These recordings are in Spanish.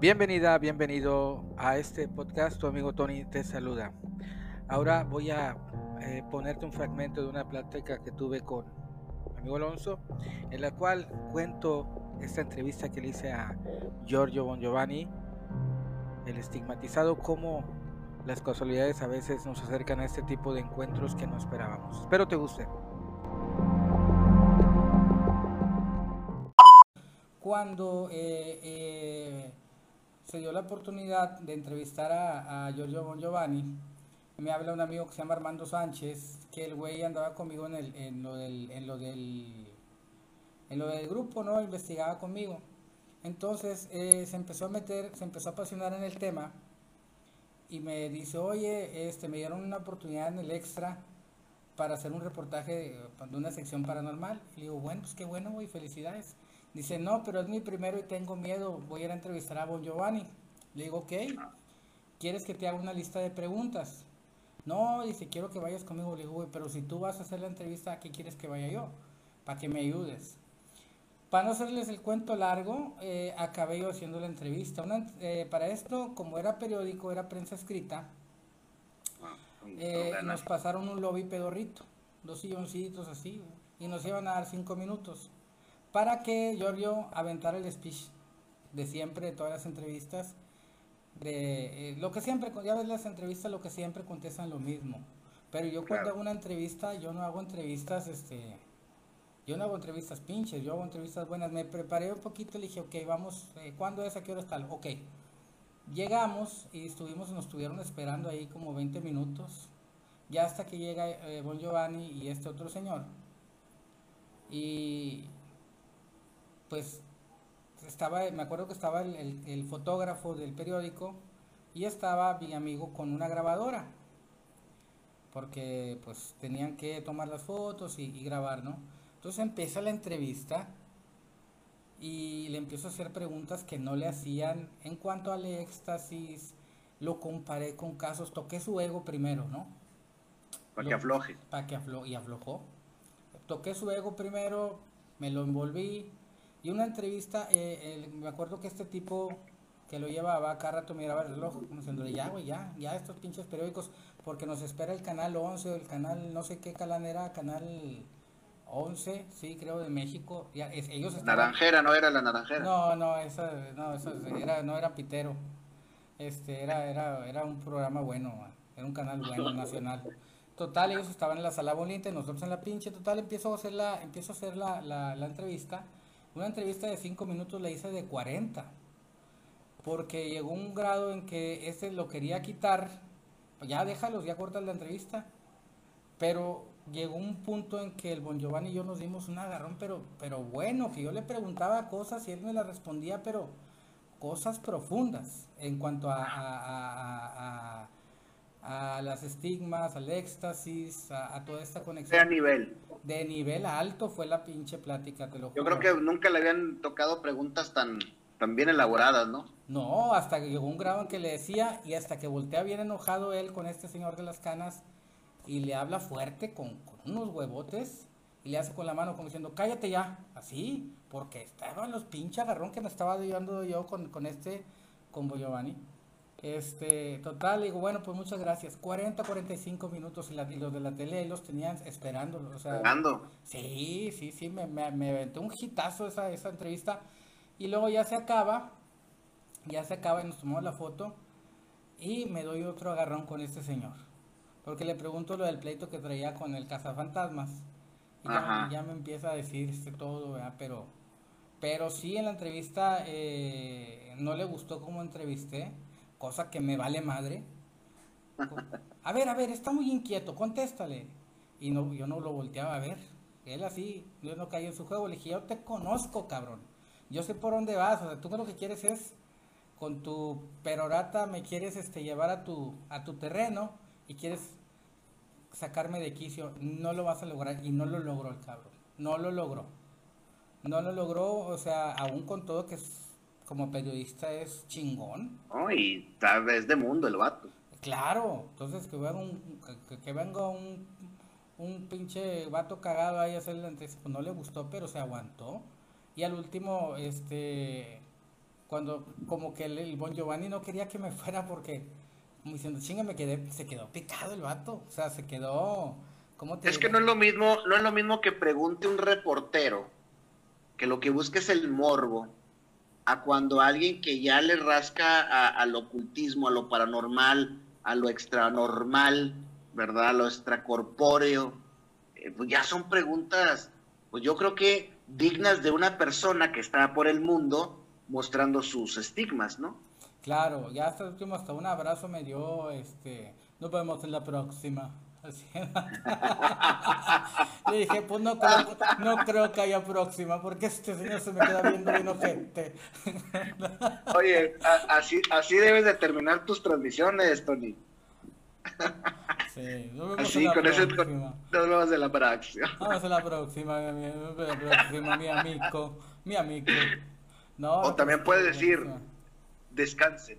Bienvenida, bienvenido a este podcast. Tu amigo Tony te saluda. Ahora voy a eh, ponerte un fragmento de una plática que tuve con mi amigo Alonso, en la cual cuento esta entrevista que le hice a Giorgio Bon Giovanni, el estigmatizado, cómo las casualidades a veces nos acercan a este tipo de encuentros que no esperábamos. Espero te guste. Cuando eh, eh, se dio la oportunidad de entrevistar a, Giorgio Bon Giovanni, me habla un amigo que se llama Armando Sánchez, que el güey andaba conmigo en, el, en, lo del, en, lo del, en lo del grupo, ¿no? Investigaba conmigo. Entonces eh, se empezó a meter, se empezó a apasionar en el tema y me dice, oye, este, me dieron una oportunidad en el extra para hacer un reportaje de, de una sección paranormal. Y le digo, bueno, pues qué bueno, güey, felicidades. Dice, no, pero es mi primero y tengo miedo, voy a ir a entrevistar a Bon Giovanni. Le digo, ok, ¿quieres que te haga una lista de preguntas? No, dice, quiero que vayas conmigo. Le digo, pero si tú vas a hacer la entrevista, ¿a qué quieres que vaya yo? Para que me ayudes. Para no hacerles el cuento largo, eh, acabé yo haciendo la entrevista. Eh, para esto, como era periódico, era prensa escrita, ah, eh, nos pasaron un lobby pedorrito, dos silloncitos así, y nos iban a dar cinco minutos para que Giorgio aventara el speech de siempre, de todas las entrevistas, de eh, lo que siempre, ya ves las entrevistas, lo que siempre contestan lo mismo. Pero yo cuando hago una entrevista, yo no hago entrevistas, este, yo no hago entrevistas pinches, yo hago entrevistas buenas. Me preparé un poquito, le dije, ok, vamos, eh, ¿cuándo es? ¿A qué hora está? Ok. Llegamos y estuvimos, nos estuvieron esperando ahí como 20 minutos, ya hasta que llega eh, Bon Giovanni y este otro señor. Y pues estaba, me acuerdo que estaba el, fotógrafo del periódico y estaba mi amigo con una grabadora, porque pues tenían que tomar las fotos y, grabar, ¿no? Entonces empieza la entrevista y le empiezo a hacer preguntas que no le hacían en cuanto al éxtasis, lo comparé con casos, toqué su ego primero, ¿no? Para que afloje. Para que afloje, y aflojó. Toqué su ego primero, me lo envolví, y una entrevista, eh, me acuerdo que este tipo que lo llevaba, cada rato miraba el reloj, como diciendo, ya, güey, ya, ya estos pinches periódicos, porque nos espera el canal 11 o el canal, no sé qué canal era, canal 11, sí, creo, de México. Ya, ellos Naranjera, ¿no era la naranjera? No, no, esa, no, esa era, no era Pitero. Este, era, era, era un programa bueno, era un canal bueno, nacional. Total, ellos estaban en la sala bonita y nosotros en la pinche. Total, empiezo a hacer la, empiezo a hacer la, la, la entrevista una entrevista de 5 minutos la hice de 40. Porque llegó un grado en que ese lo quería quitar. Ya déjalos, ya cortas la entrevista. Pero llegó un punto en que el Bon Giovanni y yo nos dimos un agarrón, pero, pero bueno, que yo le preguntaba cosas y él me las respondía, pero cosas profundas en cuanto a, a, a, las estigmas, al éxtasis, a, toda esta conexión. De nivel de nivel alto fue la pinche plática, te lo Yo creo que nunca le habían tocado preguntas tan, tan bien elaboradas, ¿no? No, hasta que llegó un grado en que le decía, y hasta que voltea bien enojado él con este señor de las canas, y le habla fuerte con, unos huevotes, y le hace con la mano como diciendo, cállate ya, así, porque estaban los pinches agarrón que me estaba ayudando yo con, con este, con Giovanni. Este, total, digo, bueno, pues muchas gracias. 40, 45 minutos y, la, los de la tele los tenían esperando. O sea, ¿Esperando? Sí, sí, sí, me, me, me un hitazo esa, esa entrevista. Y luego ya se acaba, ya se acaba y nos tomamos la foto. Y me doy otro agarrón con este señor. Porque le pregunto lo del pleito que traía con el cazafantasmas. Y ya, me empieza a decir este todo, ¿verdad? Pero, pero sí, en la entrevista eh, no le gustó cómo entrevisté cosa que me vale madre. A ver, a ver, está muy inquieto, contéstale. Y no, yo no lo volteaba a ver. Él así, yo no caí en su juego. Le dije, yo te conozco, cabrón. Yo sé por dónde vas. O sea, tú lo que quieres es, con tu perorata, me quieres este, llevar a tu, a tu terreno y quieres sacarme de quicio. No lo vas a lograr. Y no lo logró el cabrón. No lo logró. No lo logró, o sea, aún con todo que es como periodista es chingón. No, y tal vez de mundo el vato. Claro, entonces que venga un, que, venga un, un pinche vato cagado ahí a hacer la pues no le gustó, pero se aguantó. Y al último, este, cuando como que el, Bon Giovanni no quería que me fuera porque, como diciendo, chinga, me quedé, se quedó picado el vato, o sea, se quedó... ¿cómo te es que no es lo mismo, no es lo mismo que pregunte un reportero que lo que busca es el morbo a cuando alguien que ya le rasca al ocultismo, a lo paranormal, a lo extranormal, ¿verdad? A lo extracorpóreo, eh, pues ya son preguntas, pues yo creo que dignas de una persona que está por el mundo mostrando sus estigmas, ¿no? Claro, ya hasta último, hasta un abrazo me dio, este, nos vemos en la próxima. Le dije, pues no creo, no creo que haya próxima, porque este señor se me queda viendo bien ojete. Oye, así, así debes de terminar tus transmisiones, Tony. Sí, así, con ese nos vemos en la próxima. Vamos a la próxima, mi, próxima, mi amigo, mi amigo. No, o también puedes decir, descansen.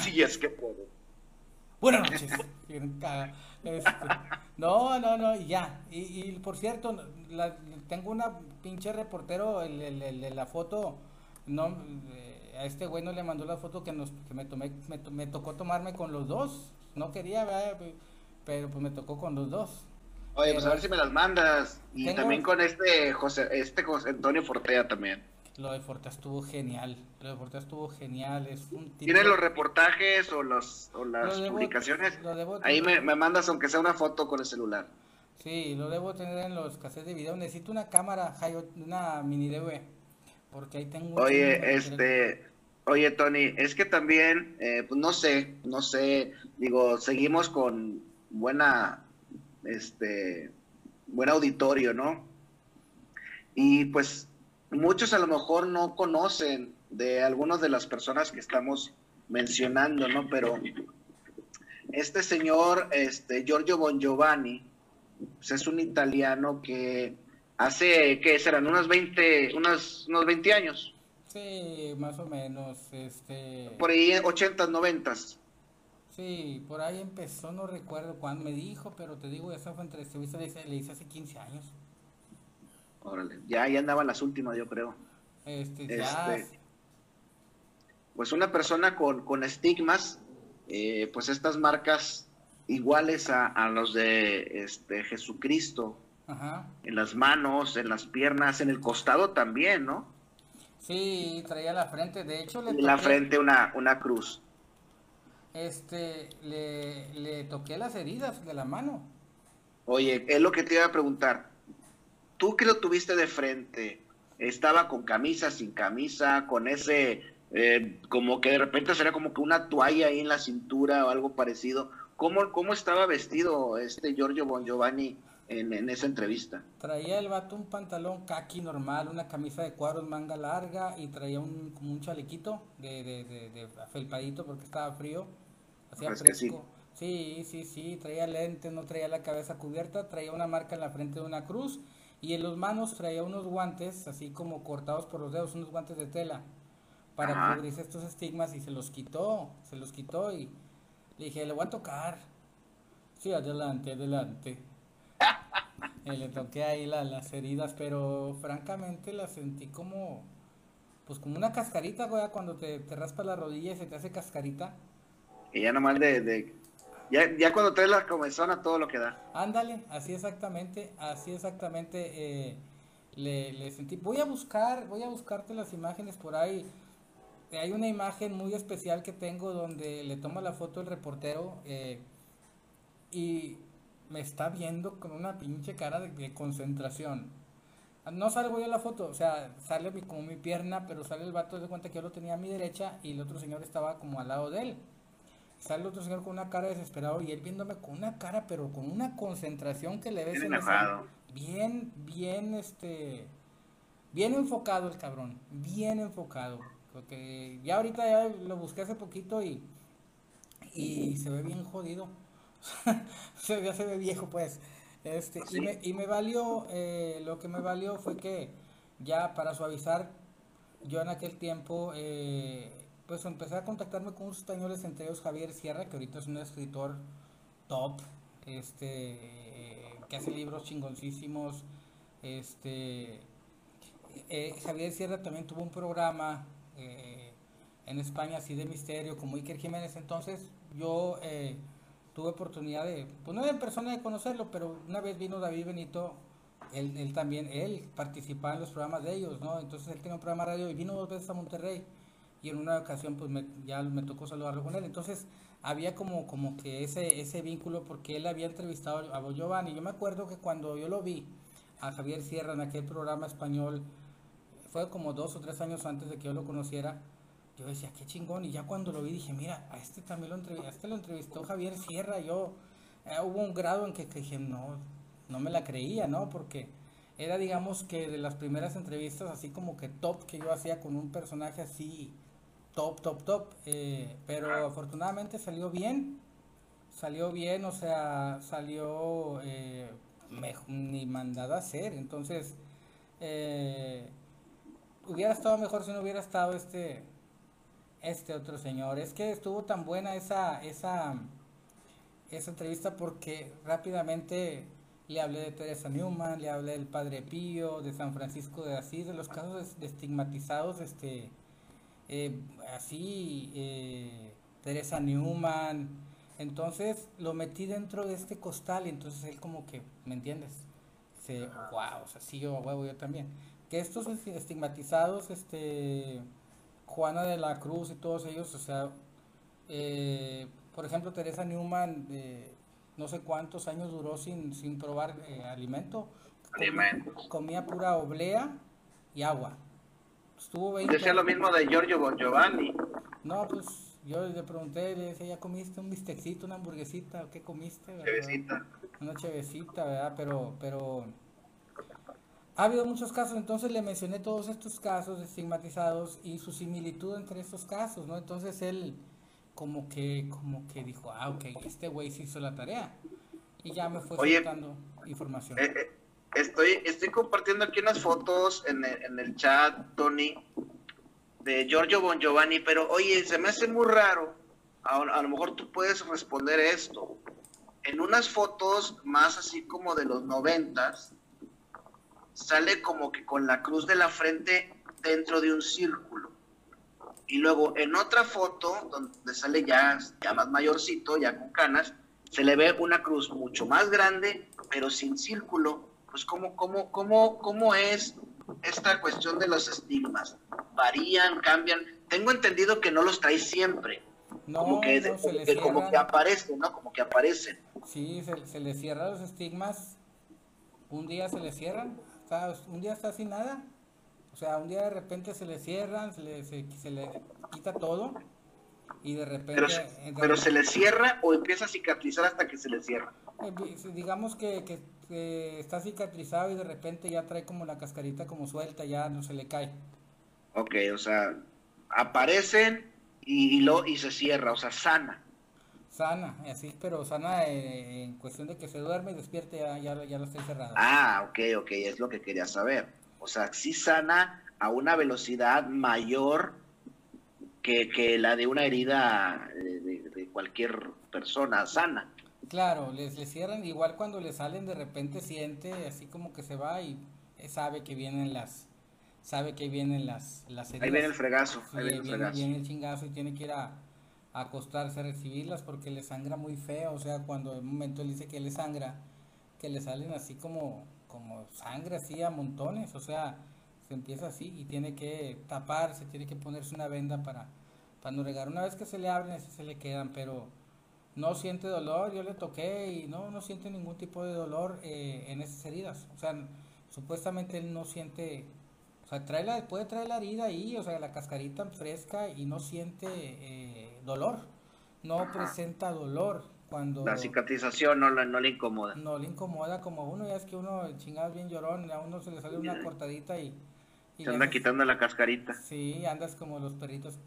Si es que puedo. Buenas noches. Este, no, no, no, y ya. Y, por cierto, tengo una pinche reportero, el, la foto, no, eh, a este güey no le mandó la foto que, nos, que me, tomé, me, tocó tomarme con los dos. No quería, pero pues me tocó con los dos. Oye, pues a ver si me las mandas. Y también con este José, este José Antonio Fortea también. Lo de Fortea estuvo genial. Lo de Fortea estuvo genial. Es un ¿Tienes los reportajes o, los, o las publicaciones? Ahí me, me, mandas aunque sea una foto con el celular. Sí, lo debo tener en los cassettes de video. Necesito una cámara, una mini DV. Porque ahí tengo... Oye, este... Oye, Tony, es que también, eh, pues no sé, no sé, digo, seguimos con buena, este, buen auditorio, ¿no? Y pues muchos a lo mejor no conocen de algunas de las personas que estamos mencionando, ¿no? Pero este señor, este Giorgio Bon Giovanni, pues es un italiano que hace, ¿qué serán? Unos 20, unos, unos 20 años. Sí, más o menos, este... Por ahí, 80, 90. Sí, por ahí empezó, no recuerdo cuándo me dijo, pero te digo, esa fue entrevista, le hice hace 15 años. Órale, ya, ya andaban las últimas, yo creo. Este. Este, pues una persona con, con estigmas, eh, pues estas marcas iguales a, a los de este, Jesucristo, Ajá. en las manos, en las piernas, en el costado también, ¿no? Sí, traía la frente, de hecho le En la frente una, una cruz. Este, le, le toqué las heridas de la mano. Oye, es lo que te iba a preguntar tú que lo tuviste de frente, estaba con camisa, sin camisa, con ese, eh, como que de repente sería como que una toalla ahí en la cintura o algo parecido. ¿Cómo, cómo estaba vestido este Giorgio Bon Giovanni en, esa entrevista? Traía el vato un pantalón kaki normal, una camisa de cuadros manga larga y traía un, como un chalequito de, de, de, felpadito porque estaba frío. Hacía fresco. Sí. sí, sí, sí, traía lentes, no traía la cabeza cubierta, traía una marca en la frente de una cruz y en los manos traía unos guantes, así como cortados por los dedos, unos guantes de tela, para cubrirse estos estigmas y se los quitó, se los quitó y le dije, le voy a tocar. Sí, adelante, adelante. y le toqué ahí las heridas, pero francamente las sentí como, pues como una cascarita, güey, cuando te, te raspa la rodilla y se te hace cascarita. Y ya nomás de, de ya, ya cuando traes la comezón a todo lo que da. Ándale, así exactamente, así exactamente eh, le, sentí. Voy a buscar, voy a buscarte las imágenes por ahí. Hay una imagen muy especial que tengo donde le toma la foto el reportero eh, y me está viendo con una pinche cara de, concentración. No salgo yo en la foto, o sea, sale como mi pierna, pero sale el vato de cuenta que yo lo tenía a mi derecha y el otro señor estaba como al lado de él. Sale otro señor con una cara desesperado y él viéndome con una cara, pero con una concentración que le ves bien bien, bien, este, bien enfocado el cabrón, bien enfocado. Porque ya ahorita ya lo busqué hace poquito y, y se ve bien jodido. se, ya se ve viejo, pues. Este, y, me, y me valió, eh, lo que me valió fue que ya para suavizar, yo en aquel tiempo eh, pues empecé a contactarme con unos españoles, entre ellos Javier Sierra, que ahorita es un escritor top, este, que hace libros chingoncísimos, este, eh, Javier Sierra también tuvo un programa eh, en España, así de misterio, como Iker Jiménez. Entonces yo eh, tuve oportunidad de, pues no en persona de conocerlo, pero una vez vino David Benito, él, él también, él participaba en los programas de ellos, ¿no? Entonces él tenía un programa de radio y vino dos veces a Monterrey y en una ocasión pues me, ya me tocó saludarlo con él. Entonces había como, como que ese, ese vínculo porque él había entrevistado a Giovanni. Yo me acuerdo que cuando yo lo vi a Javier Sierra en aquel programa español, fue como dos o tres años antes de que yo lo conociera, yo decía, qué chingón. Y ya cuando lo vi dije, mira, a este también lo entrevistó, este lo entrevistó Javier Sierra. Yo, eh, hubo un grado en que, que dije, no, no me la creía, ¿no? Porque era digamos que de las primeras entrevistas así como que top que yo hacía con un personaje así top, top, top. Eh, pero afortunadamente salió bien. Salió bien, o sea, salió eh, ni mandado a hacer. Entonces, eh, hubiera estado mejor si no hubiera estado este este otro señor. Es que estuvo tan buena esa esa esa entrevista porque rápidamente le hablé de Teresa Newman, le hablé del Padre Pío, de San Francisco de Asís, de los casos estigmatizados este eh, así, eh, Teresa Newman. Entonces lo metí dentro de este costal y entonces él como que, ¿me entiendes? Se, wow, o sea, sí, yo, huevo, yo también. Que estos estigmatizados, este, Juana de la Cruz y todos ellos, o sea, eh, por ejemplo, Teresa Newman, no sé cuántos años duró sin, sin probar alimento. Alimento. comía pura oblea y agua. Estuvo 20 Decía lo mismo de Giorgio Bon Giovanni. No, pues yo le pregunté, le decía, ¿ya comiste un bistecito, una hamburguesita? ¿Qué comiste? Chevecita. Una chevecita, ¿verdad? Pero, pero ha habido muchos casos, entonces le mencioné todos estos casos estigmatizados y su similitud entre estos casos, ¿no? Entonces él como que, como que dijo, ah, ok, este güey sí hizo la tarea. Y ya me fue soltando información. Eh, eh, Estoy, compartiendo aquí unas fotos en el, en el chat, Tony, de Giorgio Bon Giovanni, pero oye, se me hace muy raro. A, a, lo mejor tú puedes responder esto. En unas fotos más así como de los noventas, sale como que con la cruz de la frente dentro de un círculo. Y luego en otra foto, donde sale ya, ya más mayorcito, ya con canas, se le ve una cruz mucho más grande, pero sin círculo pues cómo, cómo, cómo, cómo es esta cuestión de los estigmas. ¿Varían, cambian? Tengo entendido que no los trae siempre. No, como que, como que aparecen, ¿no? Como que aparecen. Sí, se, se le cierran los estigmas. Un día se le cierran, un día está sin nada. O sea, un día de repente se le cierran, se le, se, le quita todo y de repente... Pero, pero, se le cierra o empieza a cicatrizar hasta que se le cierra. Eh, digamos que, que está cicatrizado y de repente ya trae como la cascarita como suelta, ya no se le cae. Ok, o sea, aparecen y, lo, y se cierra, o sea, sana. Sana, así, pero sana eh, en cuestión de que se duerme y despierte, ya, ya, ya lo está cerrado. Ah, ok, ok, es lo que quería saber. O sea, sí sana a una velocidad mayor que, que la de una herida de, de cualquier persona sana. Claro, les, les cierran, igual cuando le salen de repente siente así como que se va y sabe que vienen las, sabe que vienen las, las heridas. Ahí viene el fregazo, ahí viene, el fregazo. Viene el chingazo y tiene que ir a, acostarse a recibirlas porque le sangra muy feo, o sea, cuando en un momento él dice que le sangra, que le salen así como, como sangre así a montones, o sea, se empieza así y tiene que taparse, tiene que ponerse una venda para, para no regar. Una vez que se le abren, así se le quedan, pero no siente dolor, yo le toqué y no, no siente ningún tipo de dolor eh, en esas heridas. O sea, supuestamente él no siente, o sea, trae la, puede traer la herida ahí, o sea, la cascarita fresca y no siente eh, dolor, no presenta dolor cuando... La cicatrización no, no le incomoda. No le incomoda como a uno, ya es que uno chingado bien llorón, a uno se le sale una cortadita y se anda quitando la cascarita. Sí, andas como los perritos.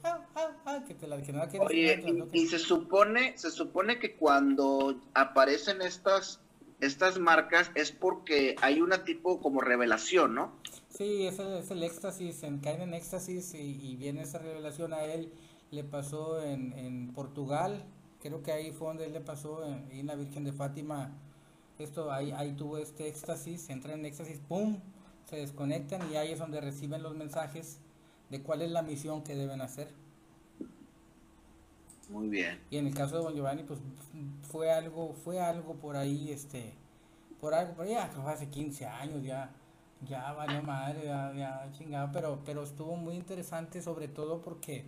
que te la, que no Oye, y, se supone, se supone que cuando aparecen estas, estas marcas es porque hay una tipo como revelación, ¿no? Sí, es el, es el éxtasis, en, caen en éxtasis y, viene esa revelación a él. Le pasó en, en Portugal, creo que ahí fue donde él le pasó, en, en la Virgen de Fátima. Esto, ahí, ahí tuvo este éxtasis, entra en éxtasis, ¡pum! Se desconectan y ahí es donde reciben los mensajes de cuál es la misión que deben hacer. Muy bien. Y en el caso de Don Giovanni, pues fue algo, fue algo por ahí, este, por algo, por allá, fue hace 15 años ya, ya valió madre, ya, ya chingado, pero, pero estuvo muy interesante sobre todo porque,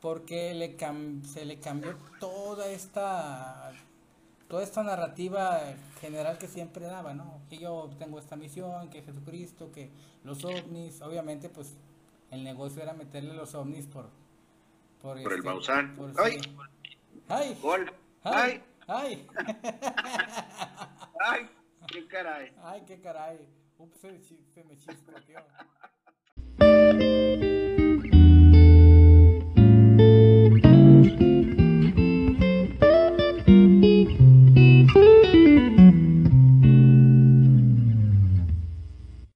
porque le se le cambió toda esta, toda esta narrativa general que siempre daba, ¿no? Que yo tengo esta misión, que Jesucristo, que los ovnis, obviamente pues el negocio era meterle los ovnis por por, el este, Bausán. ¡Ay! ¡Ay! ¡Gol! ¡Ay! ¡Ay! ¡Ay! ¡Qué caray! ¡Ay, qué caray! Ups, se, se me chispa, tío.